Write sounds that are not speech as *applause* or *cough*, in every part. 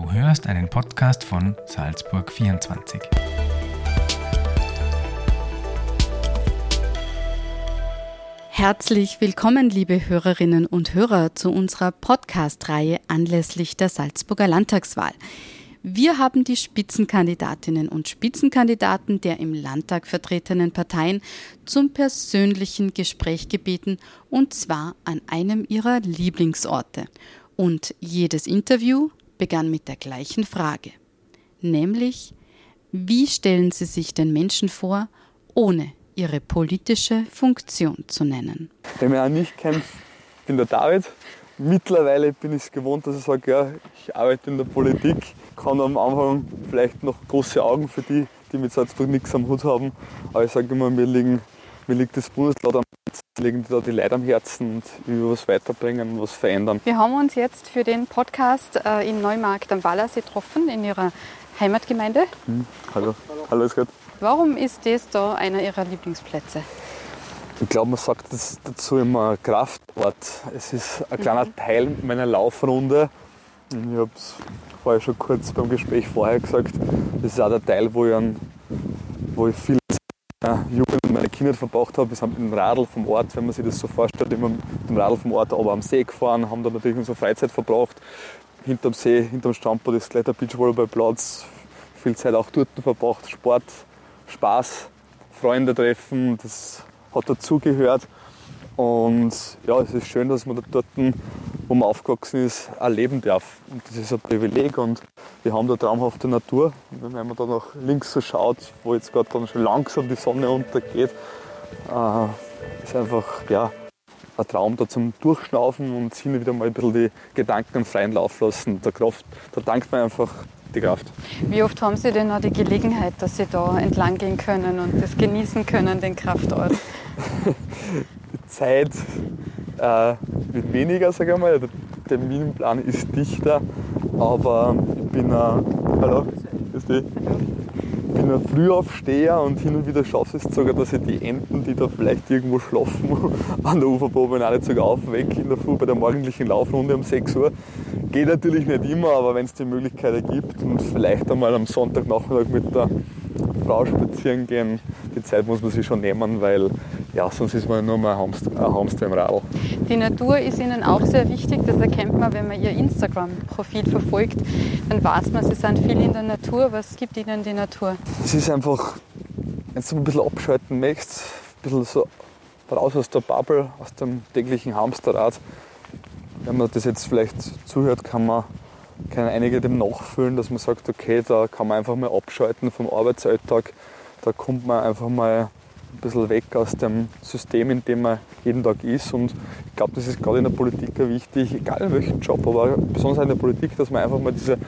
Du hörst einen Podcast von Salzburg 24. Herzlich willkommen, liebe Hörerinnen und Hörer, zu unserer Podcast-Reihe anlässlich der Salzburger Landtagswahl. Wir haben die Spitzenkandidatinnen und Spitzenkandidaten der im Landtag vertretenen Parteien zum persönlichen Gespräch gebeten, und zwar an einem ihrer Lieblingsorte. Und jedes Interview begann mit der gleichen Frage, nämlich, wie stellen Sie sich den Menschen vor, ohne ihre politische Funktion zu nennen? Wer mich auch nicht kennt, bin der David. Mittlerweile bin ich es gewohnt, dass ich sage, ja, ich arbeite in der Politik, kann am Anfang vielleicht noch große Augen für die, die mit Salzburg nichts am Hut haben. Aber ich sage immer, mir, liegen, mir liegt das Bundesland am liegen da die Leute am Herzen und will was weiterbringen, was verändern. Wir haben uns jetzt für den Podcast äh, in Neumarkt am Wallersee getroffen, in Ihrer Heimatgemeinde. Hm, hallo, hallo, ist gut. Warum ist das da einer Ihrer Lieblingsplätze? Ich glaube, man sagt das dazu immer Kraftort. Es ist ein kleiner mhm. Teil meiner Laufrunde. Ich habe es vorher schon kurz beim Gespräch vorher gesagt. Das ist auch der Teil, wo ich, an, wo ich viel Jugend und meine Kinder verbracht habe. Wir sind mit dem Radl vom Ort, wenn man sich das so vorstellt, immer mit dem Radl vom Ort aber am See gefahren, haben da natürlich unsere Freizeit verbracht. Hinterm See, hinterm Stampo, das Kletter Beachvolleyballplatz, viel Zeit auch dort verbracht, Sport, Spaß, Freunde treffen, das hat dazugehört. Und ja, es ist schön, dass man dort, wo man aufgewachsen ist, auch leben darf. Und das ist ein Privileg und wir haben da traumhafte Natur. Und wenn man da nach links so schaut, wo jetzt gerade dann schon langsam die Sonne untergeht, äh, ist einfach ja, ein Traum da zum Durchschnaufen und hin wieder mal ein bisschen die Gedanken freien Lauf lassen. Der Kraft, da dankt man einfach die Kraft. Wie oft haben Sie denn noch die Gelegenheit, dass Sie da entlang gehen können und das genießen können, den Kraftort? *laughs* die Zeit äh, wird weniger, sage ich mal. Der Terminplan ist dichter, aber ich bin ein, hallo, ist die, bin ein Frühaufsteher und hin und wieder schaffe ich es sogar, dass ich die Enten, die da vielleicht irgendwo schlafen, *laughs* an der Uferpromenade sogar aufwecke in der Früh bei der morgendlichen Laufrunde um 6 Uhr. Geht natürlich nicht immer, aber wenn es die Möglichkeit ergibt und vielleicht einmal am Sonntagnachmittag mit der Frau spazieren gehen, die Zeit muss man sich schon nehmen, weil ja, sonst ist man nur mal ein Hamster, ein Hamster im Radl. Die Natur ist Ihnen auch sehr wichtig, das erkennt man, wenn man Ihr Instagram-Profil verfolgt. Dann weiß man, Sie sind viel in der Natur. Was gibt Ihnen die Natur? Es ist einfach, wenn du ein bisschen abschalten möchtest, ein bisschen so raus aus der Bubble, aus dem täglichen Hamsterrad, wenn man das jetzt vielleicht zuhört, kann man können einige dem nachfühlen, dass man sagt, okay, da kann man einfach mal abschalten vom Arbeitsalltag. Da kommt man einfach mal ein bisschen weg aus dem System, in dem man jeden Tag ist. Und ich glaube, das ist gerade in der Politik wichtig, egal in welchem Job, aber besonders in der Politik, dass man einfach mal diese,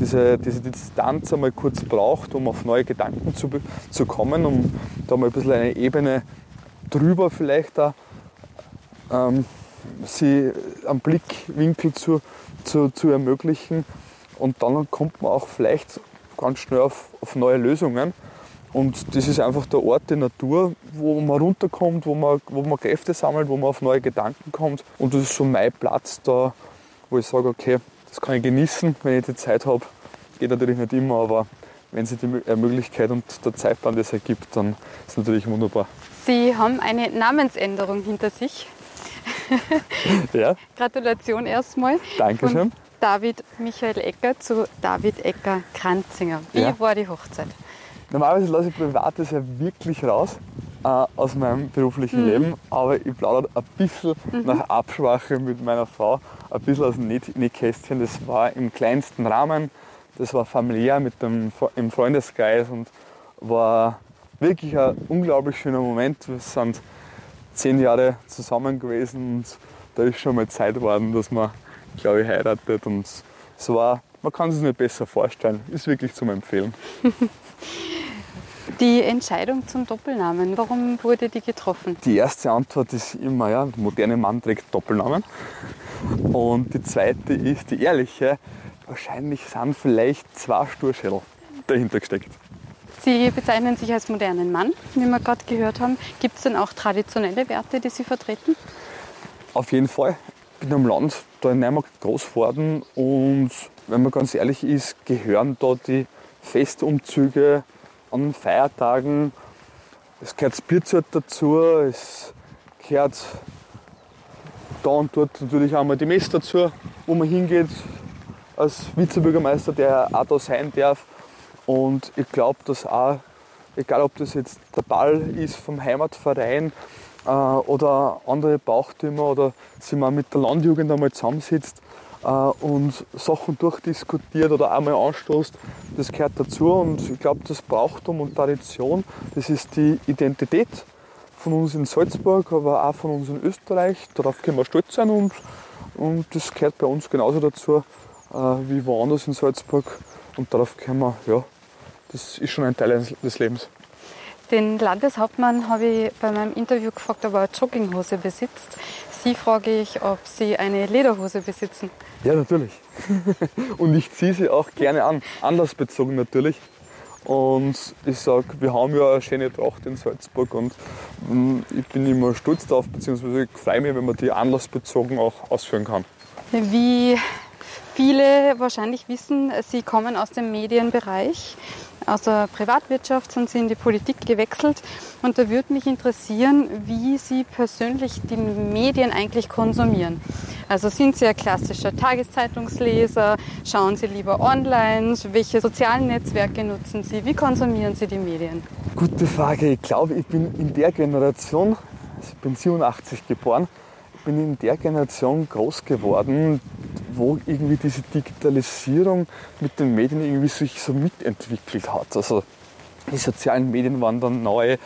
diese, diese Distanz einmal kurz braucht, um auf neue Gedanken zu, zu kommen, um da mal ein bisschen eine Ebene drüber vielleicht da ähm, sie am Blickwinkel zu, zu, zu ermöglichen. Und dann kommt man auch vielleicht ganz schnell auf, auf neue Lösungen. Und das ist einfach der Ort der Natur, wo man runterkommt, wo man, wo man Kräfte sammelt, wo man auf neue Gedanken kommt. Und das ist so mein Platz da, wo ich sage, okay, das kann ich genießen, wenn ich die Zeit habe. Geht natürlich nicht immer, aber wenn sich die Möglichkeit und der Zeitplan das ergibt, dann ist es natürlich wunderbar. Sie haben eine Namensänderung hinter sich. *laughs* ja. Gratulation erstmal. Dankeschön. Von David Michael Ecker zu David Ecker Kranzinger. Wie ja. war die Hochzeit? Normalerweise lasse ich Privates ja wirklich raus äh, aus meinem beruflichen mhm. Leben, aber ich plaudere ein bisschen mhm. nach Absprache mit meiner Frau, ein bisschen aus dem Nähkästchen. Das war im kleinsten Rahmen, das war familiär mit dem, im Freundeskreis und war wirklich ein unglaublich schöner Moment. Wir sind zehn Jahre zusammen gewesen und da ist schon mal Zeit geworden, dass man, glaube ich, heiratet. Und es war, man kann es sich nicht besser vorstellen. Ist wirklich zum Empfehlen. *laughs* Die Entscheidung zum Doppelnamen, warum wurde die getroffen? Die erste Antwort ist immer, ja, der moderne Mann trägt Doppelnamen. Und die zweite ist die ehrliche, wahrscheinlich sind vielleicht zwei Sturschädel dahinter gesteckt. Sie bezeichnen sich als modernen Mann, wie wir gerade gehört haben. Gibt es denn auch traditionelle Werte, die Sie vertreten? Auf jeden Fall. Ich bin am Land, da in Neumarkt groß geworden und wenn man ganz ehrlich ist, gehören da die Festumzüge an Feiertagen. Es gehört das Bierzelt dazu, es gehört da und dort natürlich auch mal die Messe dazu, wo man hingeht als Vizebürgermeister, der auch da sein darf. Und ich glaube, dass auch, egal ob das jetzt der Ball ist vom Heimatverein äh, oder andere Bauchtümer oder sich mal mit der Landjugend einmal zusammensitzt äh, und Sachen durchdiskutiert oder einmal anstoßt, das gehört dazu. Und ich glaube, das Brauchtum und Tradition, das ist die Identität von uns in Salzburg, aber auch von uns in Österreich. Darauf können wir stolz sein und, und das gehört bei uns genauso dazu äh, wie woanders in Salzburg. Und darauf können wir, ja, das ist schon ein Teil des Lebens. Den Landeshauptmann habe ich bei meinem Interview gefragt, ob er eine Jogginghose besitzt. Sie frage ich, ob Sie eine Lederhose besitzen. Ja, natürlich. *laughs* und ich ziehe sie auch gerne an. Anlassbezogen natürlich. Und ich sage, wir haben ja eine schöne Tracht in Salzburg und mm, ich bin immer stolz darauf, beziehungsweise ich freue mich, wenn man die anlassbezogen auch ausführen kann. Wie viele wahrscheinlich wissen, Sie kommen aus dem Medienbereich. Aus der Privatwirtschaft sind Sie in die Politik gewechselt. Und da würde mich interessieren, wie Sie persönlich die Medien eigentlich konsumieren. Also sind Sie ein klassischer Tageszeitungsleser? Schauen Sie lieber online? Welche sozialen Netzwerke nutzen Sie? Wie konsumieren Sie die Medien? Gute Frage. Ich glaube, ich bin in der Generation, also ich bin 87 geboren, bin in der Generation groß geworden, wo irgendwie diese Digitalisierung mit den Medien irgendwie sich so mitentwickelt hat. Also die sozialen Medien waren dann neu,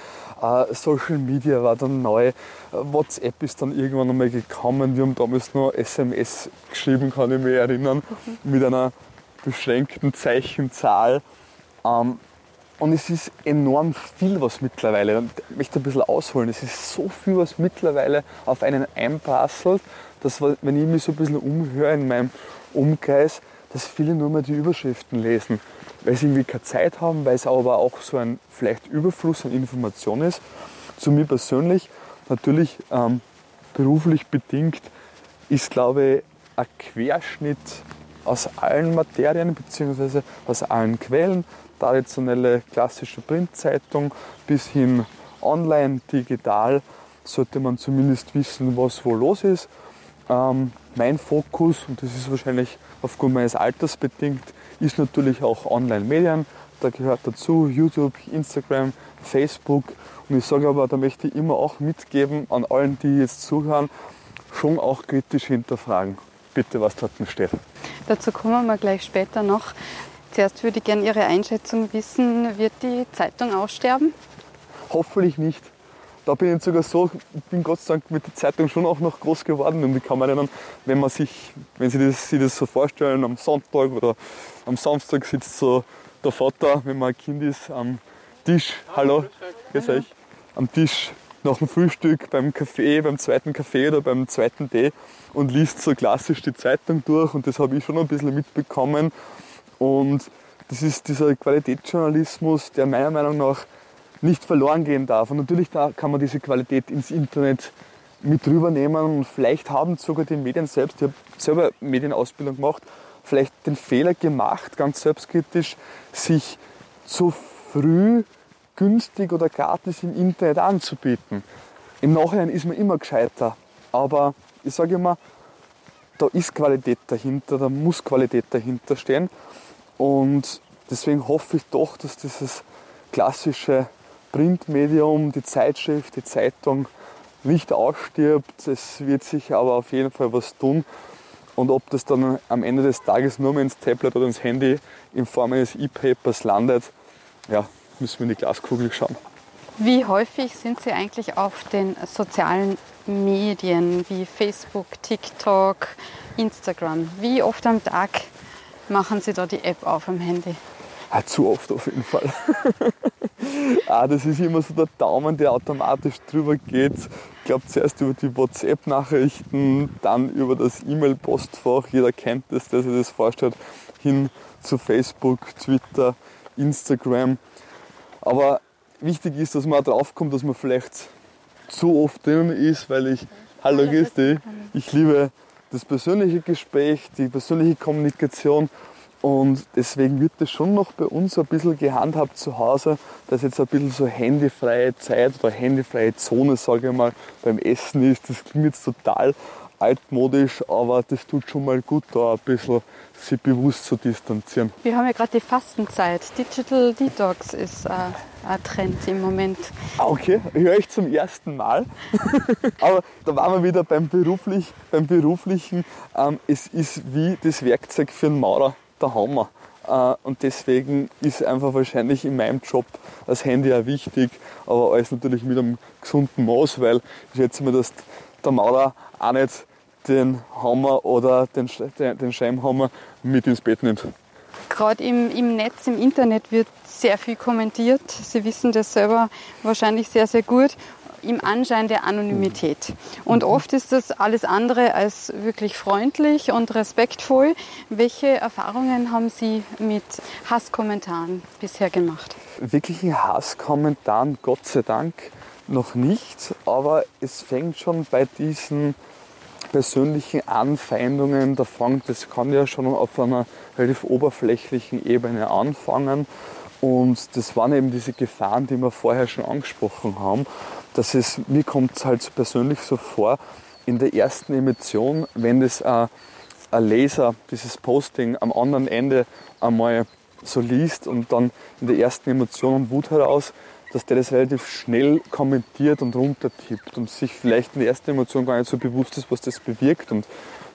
äh, Social Media war dann neu, äh, WhatsApp ist dann irgendwann einmal gekommen. Wir haben damals noch SMS geschrieben, kann ich mich erinnern, mhm. mit einer beschränkten Zeichenzahl. Ähm, und es ist enorm viel, was mittlerweile, ich möchte ein bisschen ausholen, es ist so viel, was mittlerweile auf einen einprasselt, dass wenn ich mich so ein bisschen umhöre in meinem Umkreis, dass viele nur mehr die Überschriften lesen, weil sie irgendwie keine Zeit haben, weil es aber auch so ein vielleicht Überfluss an Informationen ist. Zu mir persönlich, natürlich ähm, beruflich bedingt, ist glaube ich ein Querschnitt aus allen Materien bzw. aus allen Quellen, traditionelle klassische Printzeitung bis hin online, digital, sollte man zumindest wissen, was wo los ist. Ähm, mein Fokus, und das ist wahrscheinlich aufgrund meines Alters bedingt, ist natürlich auch Online-Medien. Da gehört dazu YouTube, Instagram, Facebook. Und ich sage aber, da möchte ich immer auch mitgeben an allen, die jetzt zuhören, schon auch kritisch hinterfragen. Bitte, was dort steht. Dazu kommen wir gleich später noch. Zuerst würde ich gerne Ihre Einschätzung wissen, wird die Zeitung aussterben? Hoffentlich nicht. Da bin ich sogar so, ich bin Gott sei Dank mit der Zeitung schon auch noch groß geworden und ich kann mir erinnern, wenn man sich, wenn Sie das, sich das so vorstellen, am Sonntag oder am Samstag sitzt so der Vater, wenn man ein Kind ist, am Tisch, hallo, grüß euch, am Tisch nach dem Frühstück, beim Kaffee, beim zweiten Kaffee oder beim zweiten Tee und liest so klassisch die Zeitung durch und das habe ich schon ein bisschen mitbekommen. Und das ist dieser Qualitätsjournalismus, der meiner Meinung nach nicht verloren gehen darf. Und natürlich kann man diese Qualität ins Internet mit rübernehmen und vielleicht haben sogar die Medien selbst, ich habe selber Medienausbildung gemacht, vielleicht den Fehler gemacht, ganz selbstkritisch, sich zu früh günstig oder gratis im Internet anzubieten. Im Nachhinein ist man immer gescheiter, aber ich sage immer, da ist Qualität dahinter, da muss Qualität dahinter stehen und deswegen hoffe ich doch, dass dieses klassische Printmedium, die Zeitschrift, die Zeitung nicht ausstirbt. Es wird sich aber auf jeden Fall was tun. Und ob das dann am Ende des Tages nur mehr ins Tablet oder ins Handy in Form eines E-Papers landet, ja, müssen wir in die Glaskugel schauen. Wie häufig sind Sie eigentlich auf den sozialen Medien wie Facebook, TikTok, Instagram? Wie oft am Tag machen Sie da die App auf am Handy? Ah, zu oft auf jeden Fall. *laughs* ah, das ist immer so der Daumen, der automatisch drüber geht. Ich glaube zuerst über die WhatsApp-Nachrichten, dann über das E-Mail-Postfach. Jeder kennt das, der sich das vorstellt. Hin zu Facebook, Twitter, Instagram. Aber wichtig ist, dass man auch drauf kommt, dass man vielleicht zu oft drin ist, weil ich, hallo, grüß dich, ich liebe das persönliche Gespräch, die persönliche Kommunikation Und deswegen wird das schon noch bei uns ein bisschen gehandhabt zu Hause, dass jetzt ein bisschen so handyfreie Zeit oder handyfreie Zone, sage ich mal, beim Essen ist. Das klingt jetzt total altmodisch, aber das tut schon mal gut, da ein bisschen sich bewusst zu distanzieren. Wir haben ja gerade die Fastenzeit. Digital Detox ist äh, ein Trend im Moment. Okay, höre ich zum ersten Mal. *laughs* aber da waren wir wieder beim, Beruflich, beim Beruflichen. Ähm, es ist wie das Werkzeug für einen Maurer, der Hammer. Äh, und deswegen ist einfach wahrscheinlich in meinem Job das Handy auch wichtig, aber alles natürlich mit einem gesunden Maß, weil ich schätze mir, dass der Maurer auch nicht den Hammer oder den, den Scheibenhammer mit ins Bett nimmt. Gerade im, im Netz, im Internet wird sehr viel kommentiert. Sie wissen das selber wahrscheinlich sehr, sehr gut im Anschein der Anonymität. Und oft ist das alles andere als wirklich freundlich und respektvoll. Welche Erfahrungen haben Sie mit Hasskommentaren bisher gemacht? Wirklichen Hasskommentaren, Gott sei Dank, noch nicht. Aber es fängt schon bei diesen persönlichen Anfeindungen, da das kann ja schon auf einer relativ oberflächlichen Ebene anfangen. Und das waren eben diese Gefahren, die wir vorher schon angesprochen haben. Dass es, mir kommt es halt so persönlich so vor, in der ersten Emission, wenn das ein, ein Leser dieses Posting am anderen Ende einmal so liest und dann in der ersten Emotion und Wut heraus dass der das relativ schnell kommentiert und runtertippt und sich vielleicht in der ersten Emotion gar nicht so bewusst ist, was das bewirkt. Und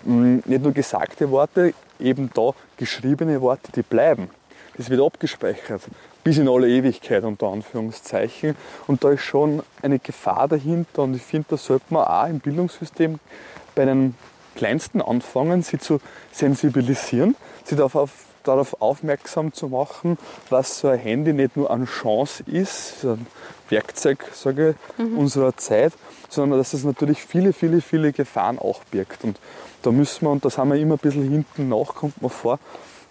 mh, mm, nicht nur gesagte Worte, eben da geschriebene Worte, die bleiben. Das wird abgespeichert, bis in alle Ewigkeit unter Anführungszeichen. Und da ist schon eine Gefahr dahinter und ich finde, da sollte man auch im Bildungssystem bei den Kleinsten anfangen, sie zu sensibilisieren, sie darauf auf darauf aufmerksam zu machen, was so ein Handy nicht nur eine Chance ist, ein Werkzeug sage ich, mhm. unserer Zeit, sondern dass es natürlich viele, viele, viele Gefahren auch birgt. Und da müssen wir, und das haben wir immer ein bisschen hinten nach, kommt man vor,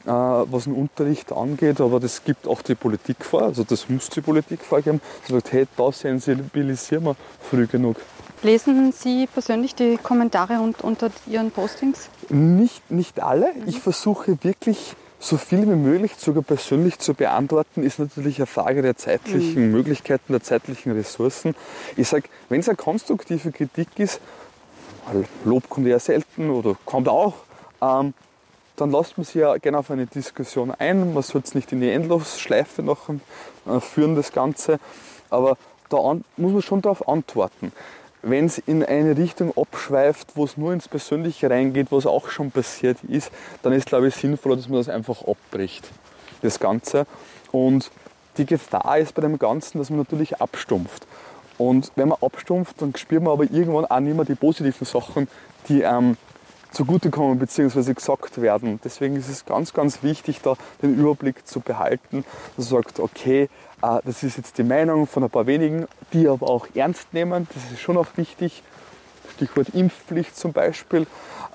was den Unterricht angeht, aber das gibt auch die Politik vor, also das muss die Politik vorgeben, sie sagt, hey, da sensibilisieren wir früh genug. Lesen Sie persönlich die Kommentare unter Ihren Postings? Nicht, nicht alle. Ich versuche wirklich so viel wie möglich sogar persönlich zu beantworten, ist natürlich eine Frage der zeitlichen mhm. Möglichkeiten, der zeitlichen Ressourcen. Ich sage, wenn es eine konstruktive Kritik ist, Lob kommt ja selten oder kommt auch, ähm, dann lasst man sich ja gerne auf eine Diskussion ein. Man soll es nicht in die Endlosschleife noch äh, führen, das Ganze. Aber da muss man schon darauf antworten wenn es in eine Richtung abschweift, wo es nur ins Persönliche reingeht, was auch schon passiert ist, dann ist, glaube ich, sinnvoller, dass man das einfach abbricht, das Ganze. Und die Gefahr ist bei dem Ganzen, dass man natürlich abstumpft. Und wenn man abstumpft, dann spürt man aber irgendwann auch nicht mehr die positiven Sachen, die ähm, zugutekommen bzw. gesagt werden. Deswegen ist es ganz, ganz wichtig, da den Überblick zu behalten, man sagt, okay, äh, das ist jetzt die Meinung von ein paar wenigen, die aber auch ernst nehmen. Das ist schon auch wichtig. Stichwort Impfpflicht zum Beispiel,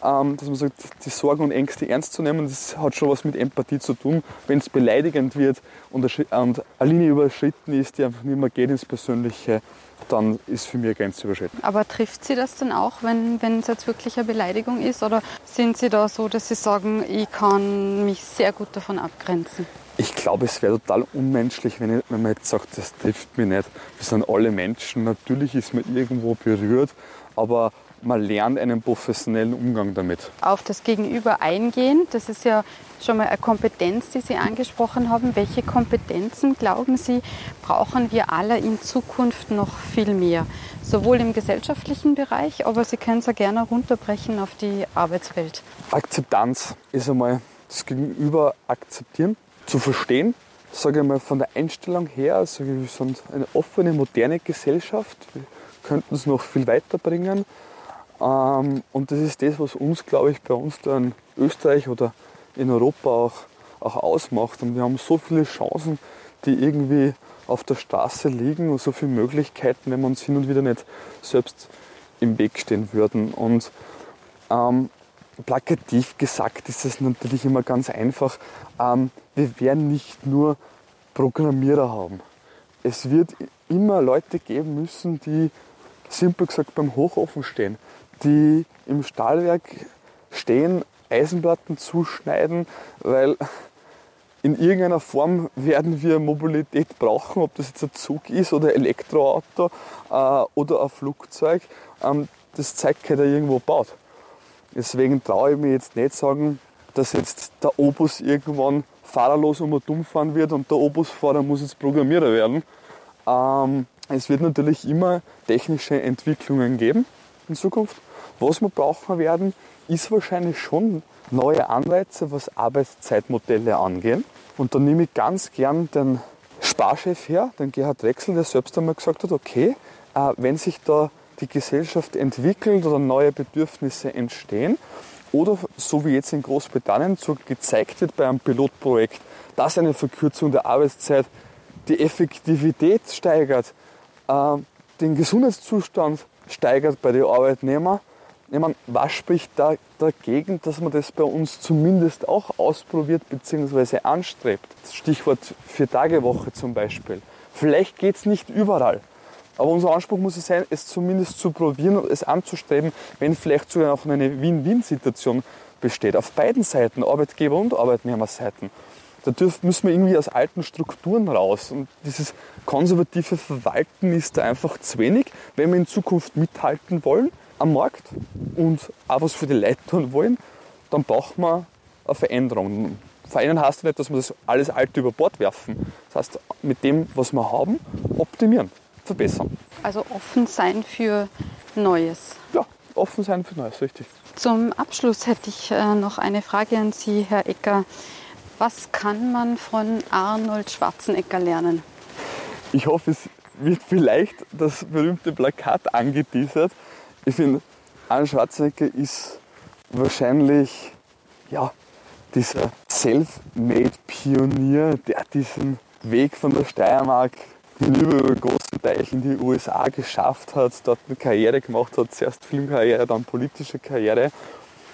ähm, dass man sagt, die Sorgen und Ängste ernst zu nehmen. Das hat schon was mit Empathie zu tun. Wenn es beleidigend wird und eine Linie überschritten ist, die einfach nicht mehr geht ins Persönliche, dann ist für mich eine Grenze überschritten. Aber trifft Sie das dann auch, wenn, wenn es jetzt wirklich eine Beleidigung ist? Oder sind Sie da so, dass Sie sagen, ich kann mich sehr gut davon abgrenzen? Ich glaube, es wäre total unmenschlich, wenn, ich, wenn man jetzt sagt, das trifft mich nicht. Wir sind alle Menschen. Natürlich ist man irgendwo berührt, aber man lernt einen professionellen Umgang damit. Auf das Gegenüber eingehen, das ist ja schon mal eine Kompetenz, die Sie angesprochen haben. Welche Kompetenzen, glauben Sie, brauchen wir alle in Zukunft noch viel mehr? Sowohl im gesellschaftlichen Bereich, aber Sie können es ja gerne runterbrechen auf die Arbeitswelt. Akzeptanz ist einmal das Gegenüber akzeptieren, zu verstehen, sage ich mal von der Einstellung her, also wir sind eine offene, moderne Gesellschaft, könnten es noch viel weiterbringen. Ähm, und das ist das, was uns, glaube ich, bei uns da in Österreich oder in Europa auch, auch ausmacht. Und wir haben so viele Chancen, die irgendwie auf der Straße liegen und so viele Möglichkeiten, wenn wir uns hin und wieder nicht selbst im Weg stehen würden. Und ähm, plakativ gesagt ist es natürlich immer ganz einfach. Ähm, wir werden nicht nur Programmierer haben. Es wird immer Leute geben müssen, die simpel gesagt beim Hochofen stehen die im Stahlwerk stehen, Eisenplatten zuschneiden, weil in irgendeiner Form werden wir Mobilität brauchen, ob das jetzt ein Zug ist oder ein Elektroauto äh, oder ein Flugzeug. Ähm, das zeigt keiner irgendwo baut. Deswegen traue ich mir jetzt nicht sagen, dass jetzt der Obus irgendwann fahrerlos um und dumm fahren wird und der Obusfahrer muss jetzt Programmierer werden. Ähm, es wird natürlich immer technische Entwicklungen geben in Zukunft. Was wir brauchen werden, ist wahrscheinlich schon neue Anreize, was Arbeitszeitmodelle angehen. Und da nehme ich ganz gern den Sparchef her, den Gerhard Drechsel, der selbst einmal gesagt hat, okay, äh, wenn sich da die Gesellschaft entwickelt oder neue Bedürfnisse entstehen, oder so wie jetzt in Großbritannien so gezeigt wird bei einem Pilotprojekt, dass eine Verkürzung der Arbeitszeit die Effektivität steigert, äh, den Gesundheitszustand steigert bei den Arbeitnehmern, ich meine, was spricht da dagegen, dass man das bei uns zumindest auch ausprobiert bzw. anstrebt? Stichwort Vier-Tage-Woche zum Beispiel. Vielleicht geht es nicht überall. Aber unser Anspruch muss es sein, es zumindest zu probieren und es anzustreben, wenn vielleicht sogar noch eine Win-Win-Situation besteht. Auf beiden Seiten, Arbeitgeber- und Arbeitnehmerseiten. Da dürfen, müssen wir irgendwie aus alten Strukturen raus. Und dieses konservative Verwalten ist da einfach zu wenig, wenn wir in Zukunft mithalten wollen am Markt und auch was für die Leute tun wollen, dann braucht man eine Veränderung. Verändern heißt nicht, dass wir das alles Alte über Bord werfen. Das heißt, mit dem, was wir haben, optimieren, verbessern. Also offen sein für Neues. Ja, offen sein für Neues, richtig. Zum Abschluss hätte ich äh, noch eine Frage an Sie, Herr Ecker. Was kann man von Arnold Schwarzenegger lernen? Ich hoffe, es wird vielleicht das berühmte Plakat angeteasert. Ich finde, Arnold Schwarzenegger ist wahrscheinlich ja, dieser Self-Made-Pionier, der diesen Weg von der Steiermark hinüber über große Teich in die USA geschafft hat, dort eine Karriere gemacht hat, zuerst Filmkarriere, dann politische Karriere.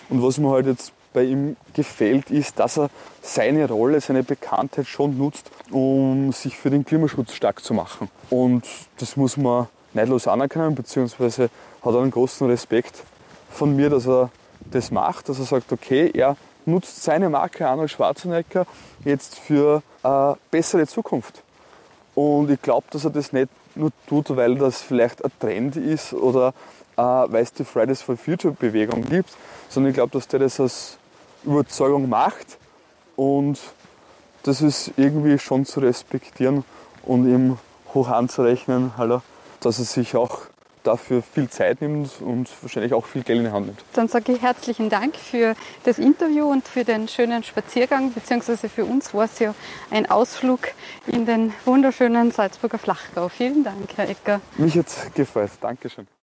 Und was mir halt jetzt bei ihm gefällt, ist, dass er seine Rolle, seine Bekanntheit schon nutzt, um sich für den Klimaschutz stark zu machen. Und das muss man neidlos anerkennen, beziehungsweise hat er einen großen Respekt von mir, dass er das macht, dass er sagt, okay, er nutzt seine Marke Arnold Schwarzenegger jetzt für eine bessere Zukunft. Und ich glaube, dass er das nicht nur tut, weil das vielleicht ein Trend ist oder äh, weil es die Fridays for Future Bewegung gibt, sondern ich glaube, dass der das als Überzeugung macht und das ist irgendwie schon zu respektieren und ihm hoch anzurechnen, dass er sich auch dafür viel Zeit nimmt und wahrscheinlich auch viel Geld in die Hand nimmt. Dann sage ich herzlichen Dank für das Interview und für den schönen Spaziergang, beziehungsweise für uns war es ja ein Ausflug in den wunderschönen Salzburger Flachgau. Vielen Dank, Herr Ecker. Mich hat es gefreut. Dankeschön.